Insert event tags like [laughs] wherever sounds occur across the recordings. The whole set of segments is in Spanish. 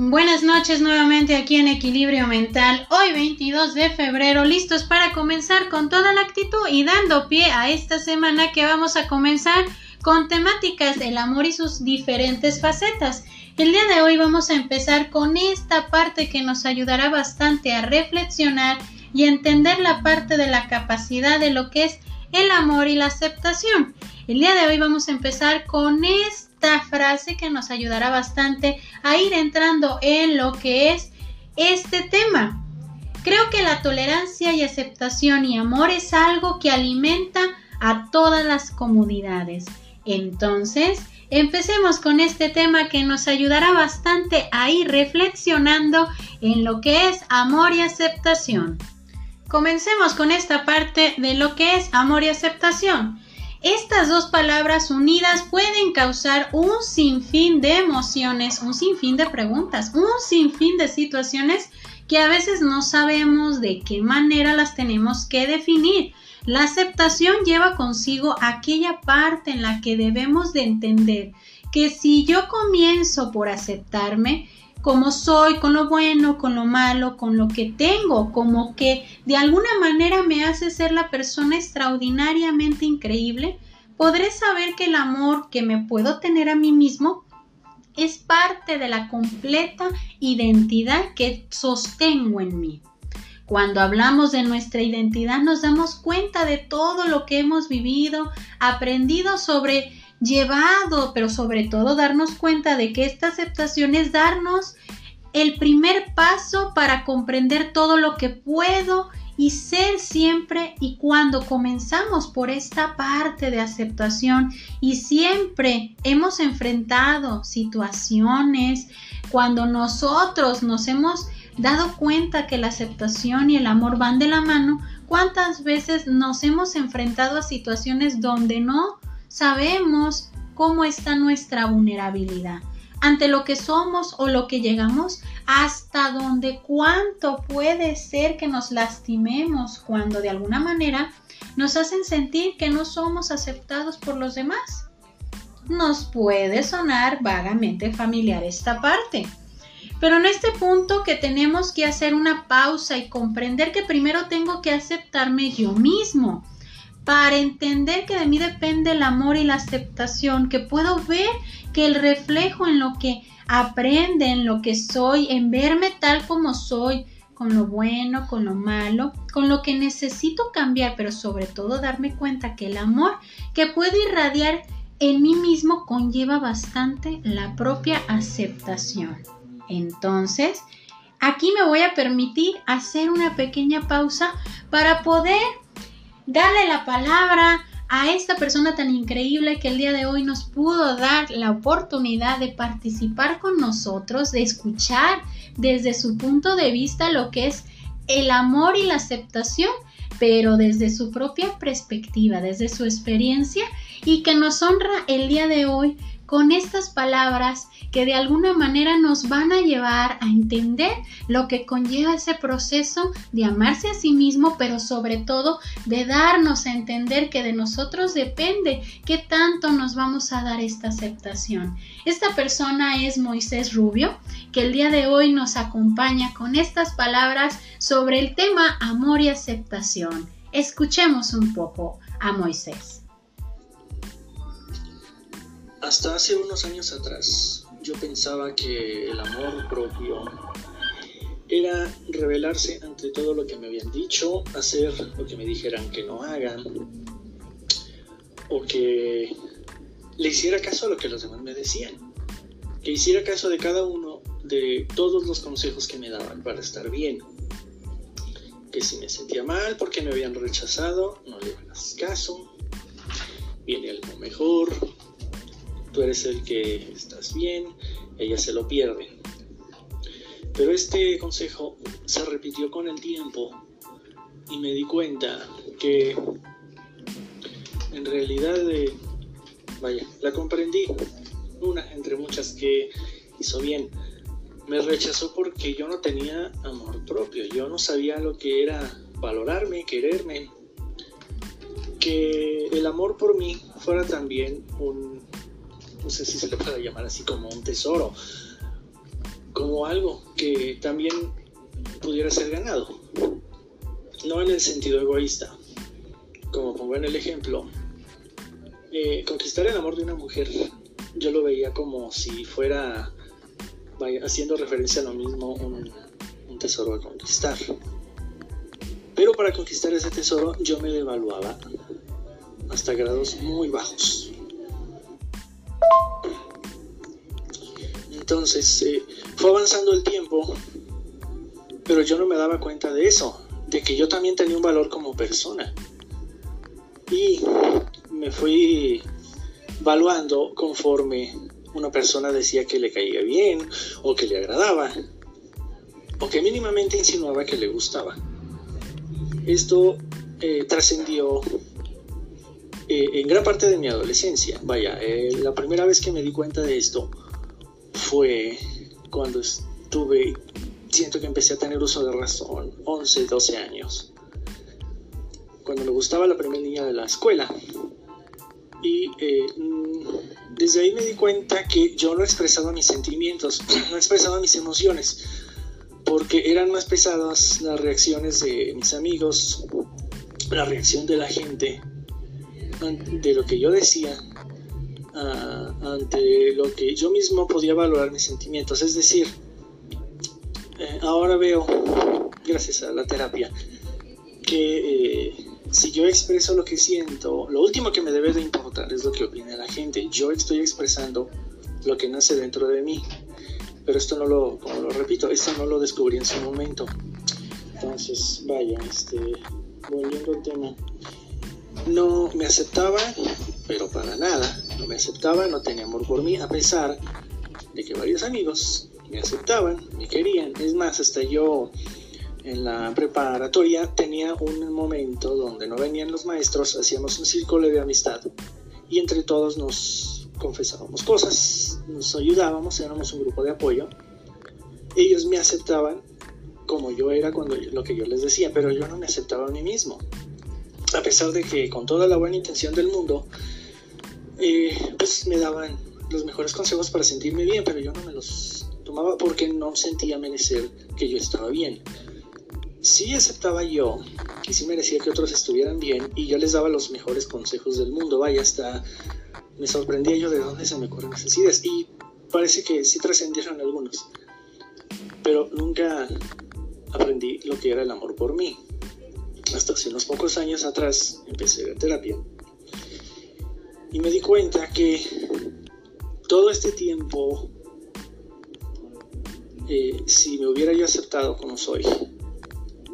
Buenas noches nuevamente aquí en Equilibrio Mental, hoy 22 de febrero, listos para comenzar con toda la actitud y dando pie a esta semana que vamos a comenzar con temáticas del amor y sus diferentes facetas. El día de hoy vamos a empezar con esta parte que nos ayudará bastante a reflexionar y entender la parte de la capacidad de lo que es el amor y la aceptación. El día de hoy vamos a empezar con esta frase que nos ayudará bastante a ir entrando en lo que es este tema. Creo que la tolerancia y aceptación y amor es algo que alimenta a todas las comunidades. Entonces, empecemos con este tema que nos ayudará bastante a ir reflexionando en lo que es amor y aceptación. Comencemos con esta parte de lo que es amor y aceptación. Estas dos palabras unidas pueden causar un sinfín de emociones, un sinfín de preguntas, un sinfín de situaciones que a veces no sabemos de qué manera las tenemos que definir. La aceptación lleva consigo aquella parte en la que debemos de entender que si yo comienzo por aceptarme, como soy, con lo bueno, con lo malo, con lo que tengo, como que de alguna manera me hace ser la persona extraordinariamente increíble, podré saber que el amor que me puedo tener a mí mismo es parte de la completa identidad que sostengo en mí. Cuando hablamos de nuestra identidad nos damos cuenta de todo lo que hemos vivido, aprendido sobre llevado, pero sobre todo darnos cuenta de que esta aceptación es darnos el primer paso para comprender todo lo que puedo y ser siempre y cuando comenzamos por esta parte de aceptación. Y siempre hemos enfrentado situaciones cuando nosotros nos hemos dado cuenta que la aceptación y el amor van de la mano, cuántas veces nos hemos enfrentado a situaciones donde no sabemos cómo está nuestra vulnerabilidad ante lo que somos o lo que llegamos, hasta donde cuánto puede ser que nos lastimemos cuando de alguna manera nos hacen sentir que no somos aceptados por los demás. Nos puede sonar vagamente familiar esta parte. Pero en este punto que tenemos que hacer una pausa y comprender que primero tengo que aceptarme yo mismo para entender que de mí depende el amor y la aceptación, que puedo ver que el reflejo en lo que aprende, en lo que soy, en verme tal como soy, con lo bueno, con lo malo, con lo que necesito cambiar, pero sobre todo darme cuenta que el amor que puedo irradiar en mí mismo conlleva bastante la propia aceptación. Entonces, aquí me voy a permitir hacer una pequeña pausa para poder darle la palabra a esta persona tan increíble que el día de hoy nos pudo dar la oportunidad de participar con nosotros, de escuchar desde su punto de vista lo que es el amor y la aceptación, pero desde su propia perspectiva, desde su experiencia y que nos honra el día de hoy con estas palabras que de alguna manera nos van a llevar a entender lo que conlleva ese proceso de amarse a sí mismo, pero sobre todo de darnos a entender que de nosotros depende qué tanto nos vamos a dar esta aceptación. Esta persona es Moisés Rubio, que el día de hoy nos acompaña con estas palabras sobre el tema amor y aceptación. Escuchemos un poco a Moisés. Hasta hace unos años atrás yo pensaba que el amor propio era rebelarse ante todo lo que me habían dicho, hacer lo que me dijeran que no hagan, o que le hiciera caso a lo que los demás me decían, que hiciera caso de cada uno de todos los consejos que me daban para estar bien, que si me sentía mal porque me habían rechazado, no le hagas caso, viene algo mejor, eres el que estás bien, ella se lo pierde. Pero este consejo se repitió con el tiempo y me di cuenta que en realidad, eh, vaya, la comprendí, una entre muchas que hizo bien. Me rechazó porque yo no tenía amor propio, yo no sabía lo que era valorarme, quererme, que el amor por mí fuera también un no sé si se le puede llamar así como un tesoro, como algo que también pudiera ser ganado. No en el sentido egoísta. Como pongo en el ejemplo, eh, conquistar el amor de una mujer, yo lo veía como si fuera, haciendo referencia a lo mismo, un, un tesoro a conquistar. Pero para conquistar ese tesoro yo me devaluaba hasta grados muy bajos. Entonces eh, fue avanzando el tiempo, pero yo no me daba cuenta de eso, de que yo también tenía un valor como persona. Y me fui valuando conforme una persona decía que le caía bien o que le agradaba o que mínimamente insinuaba que le gustaba. Esto eh, trascendió eh, en gran parte de mi adolescencia. Vaya, la primera vez que me di cuenta de esto fue cuando estuve, siento que empecé a tener uso de razón, 11, 12 años. Cuando me gustaba la primera niña de la escuela. Y eh, mm, desde ahí me di cuenta que yo no expresaba mis sentimientos, [clears throat] no expresaba mis emociones, porque eran más pesadas las reacciones de mis amigos, la reacción de la gente, de lo que yo decía, ante lo que yo mismo podía valorar mis sentimientos. Es decir, eh, ahora veo, gracias a la terapia, que eh, si yo expreso lo que siento, lo último que me debe de importar es lo que opine la gente. Yo estoy expresando lo que nace dentro de mí. Pero esto no lo, como lo repito, esto no lo descubrí en su momento. Entonces, vaya, este, volviendo al tema, no me aceptaba, pero para nada no me aceptaba, no tenía amor por mí, a pesar de que varios amigos me aceptaban, me querían. Es más, hasta yo en la preparatoria tenía un momento donde no venían los maestros, hacíamos un círculo de amistad y entre todos nos confesábamos cosas, nos ayudábamos, éramos un grupo de apoyo. Ellos me aceptaban como yo era cuando lo que yo les decía, pero yo no me aceptaba a mí mismo. A pesar de que con toda la buena intención del mundo eh, pues me daban los mejores consejos para sentirme bien, pero yo no me los tomaba porque no sentía merecer que yo estaba bien. Sí aceptaba yo que sí merecía que otros estuvieran bien y yo les daba los mejores consejos del mundo. Vaya, hasta me sorprendía yo de dónde se me ocurren esas ideas y parece que sí trascendieron algunos. Pero nunca aprendí lo que era el amor por mí. Hasta hace unos pocos años atrás empecé a terapia y me di cuenta que todo este tiempo, eh, si me hubiera yo aceptado como soy,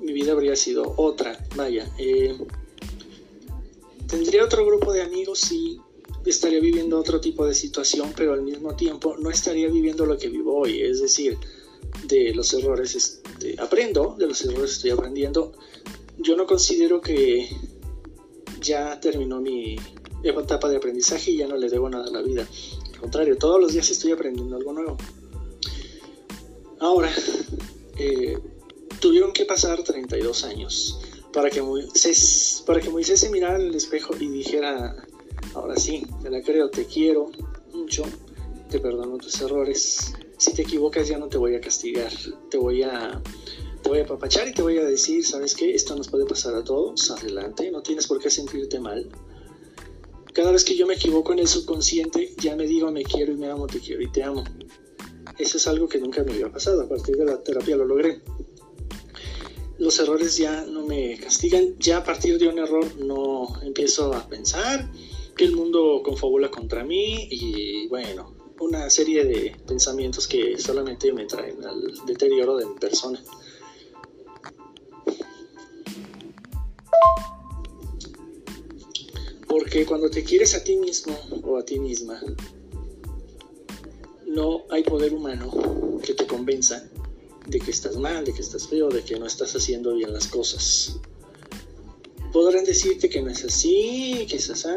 mi vida habría sido otra. Vaya, eh, tendría otro grupo de amigos y estaría viviendo otro tipo de situación, pero al mismo tiempo no estaría viviendo lo que vivo hoy. Es decir, de los errores este, aprendo, de los errores estoy aprendiendo. Yo no considero que ya terminó mi, etapa de aprendizaje y ya no le debo nada a la vida. Al contrario, todos los días estoy aprendiendo algo nuevo. Ahora, eh, tuvieron que pasar 32 años para que Moisés, para que Moisés se mirara en el espejo y dijera, ahora sí, te la creo, te quiero mucho, te perdono tus errores. Si te equivocas ya no te voy a castigar, te voy a te voy a apapachar y te voy a decir, ¿sabes qué? Esto nos puede pasar a todos, adelante, no tienes por qué sentirte mal cada vez que yo me equivoco en el subconsciente, ya me digo me quiero y me amo, te quiero y te amo. Eso es algo que nunca me había pasado, a partir de la terapia lo logré. Los errores ya no me castigan, ya a partir de un error no empiezo a pensar que el mundo confabula contra mí y bueno, una serie de pensamientos que solamente me traen al deterioro de mi persona. Porque cuando te quieres a ti mismo o a ti misma, no hay poder humano que te convenza de que estás mal, de que estás feo, de que no estás haciendo bien las cosas. Podrán decirte que no es así, que es así,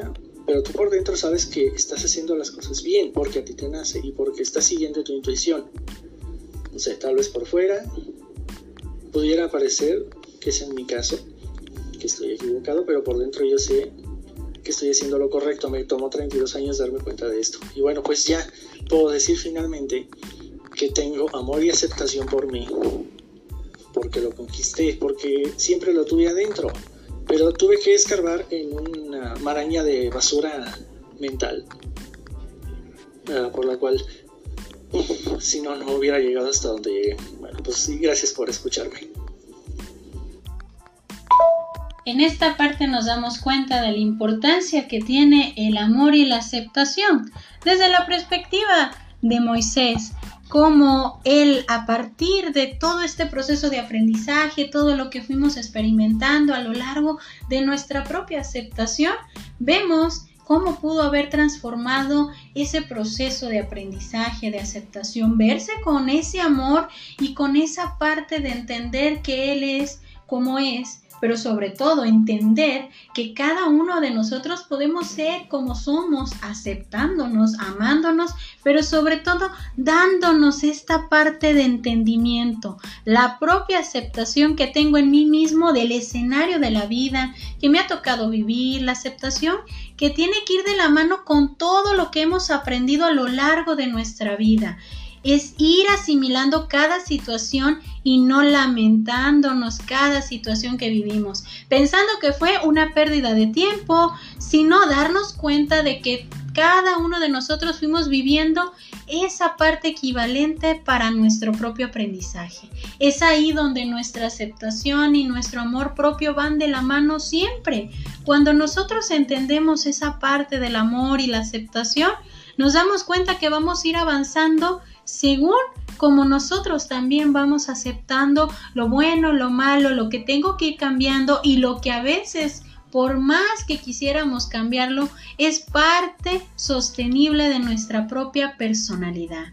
pero tú por dentro sabes que estás haciendo las cosas bien porque a ti te nace y porque estás siguiendo tu intuición. No sé, tal vez por fuera pudiera parecer que es en mi caso, estoy equivocado, pero por dentro yo sé que estoy haciendo lo correcto. Me tomó 32 años darme cuenta de esto. Y bueno, pues ya puedo decir finalmente que tengo amor y aceptación por mí, porque lo conquisté, porque siempre lo tuve adentro, pero tuve que escarbar en una maraña de basura mental, ah, por la cual, [laughs] si no, no hubiera llegado hasta donde llegué. Bueno, pues sí, gracias por escucharme. En esta parte nos damos cuenta de la importancia que tiene el amor y la aceptación. Desde la perspectiva de Moisés, como él a partir de todo este proceso de aprendizaje, todo lo que fuimos experimentando a lo largo de nuestra propia aceptación, vemos cómo pudo haber transformado ese proceso de aprendizaje, de aceptación, verse con ese amor y con esa parte de entender que Él es como es pero sobre todo entender que cada uno de nosotros podemos ser como somos, aceptándonos, amándonos, pero sobre todo dándonos esta parte de entendimiento, la propia aceptación que tengo en mí mismo del escenario de la vida que me ha tocado vivir, la aceptación que tiene que ir de la mano con todo lo que hemos aprendido a lo largo de nuestra vida es ir asimilando cada situación y no lamentándonos cada situación que vivimos, pensando que fue una pérdida de tiempo, sino darnos cuenta de que cada uno de nosotros fuimos viviendo esa parte equivalente para nuestro propio aprendizaje. Es ahí donde nuestra aceptación y nuestro amor propio van de la mano siempre. Cuando nosotros entendemos esa parte del amor y la aceptación, nos damos cuenta que vamos a ir avanzando según como nosotros también vamos aceptando lo bueno, lo malo, lo que tengo que ir cambiando y lo que a veces por más que quisiéramos cambiarlo, es parte sostenible de nuestra propia personalidad.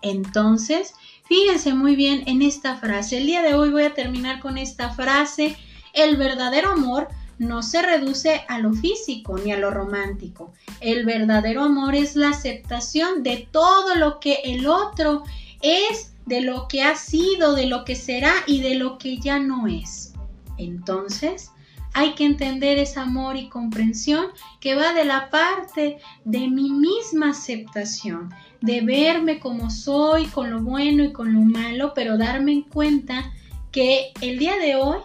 Entonces, fíjense muy bien en esta frase. El día de hoy voy a terminar con esta frase. El verdadero amor no se reduce a lo físico ni a lo romántico. El verdadero amor es la aceptación de todo lo que el otro es, de lo que ha sido, de lo que será y de lo que ya no es. Entonces, hay que entender ese amor y comprensión que va de la parte de mi misma aceptación, de verme como soy, con lo bueno y con lo malo, pero darme cuenta que el día de hoy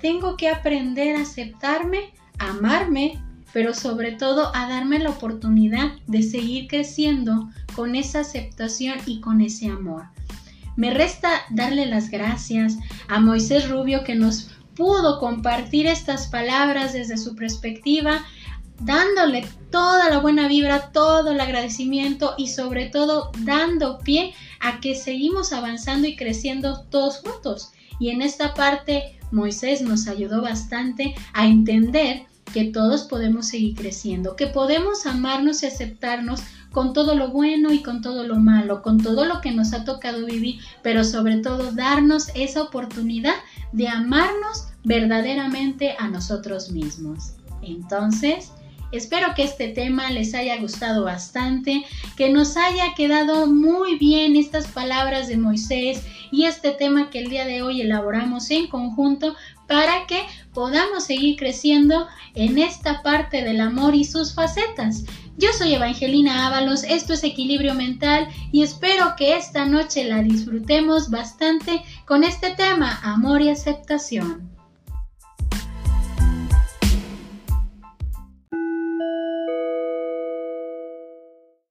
tengo que aprender a aceptarme, a amarme, pero sobre todo a darme la oportunidad de seguir creciendo con esa aceptación y con ese amor. Me resta darle las gracias a Moisés Rubio que nos pudo compartir estas palabras desde su perspectiva, dándole toda la buena vibra, todo el agradecimiento y sobre todo dando pie a que seguimos avanzando y creciendo todos juntos. Y en esta parte Moisés nos ayudó bastante a entender que todos podemos seguir creciendo, que podemos amarnos y aceptarnos con todo lo bueno y con todo lo malo, con todo lo que nos ha tocado vivir, pero sobre todo darnos esa oportunidad de amarnos verdaderamente a nosotros mismos. Entonces, Espero que este tema les haya gustado bastante, que nos haya quedado muy bien estas palabras de Moisés y este tema que el día de hoy elaboramos en conjunto para que podamos seguir creciendo en esta parte del amor y sus facetas. Yo soy Evangelina Ábalos, esto es Equilibrio Mental y espero que esta noche la disfrutemos bastante con este tema, amor y aceptación.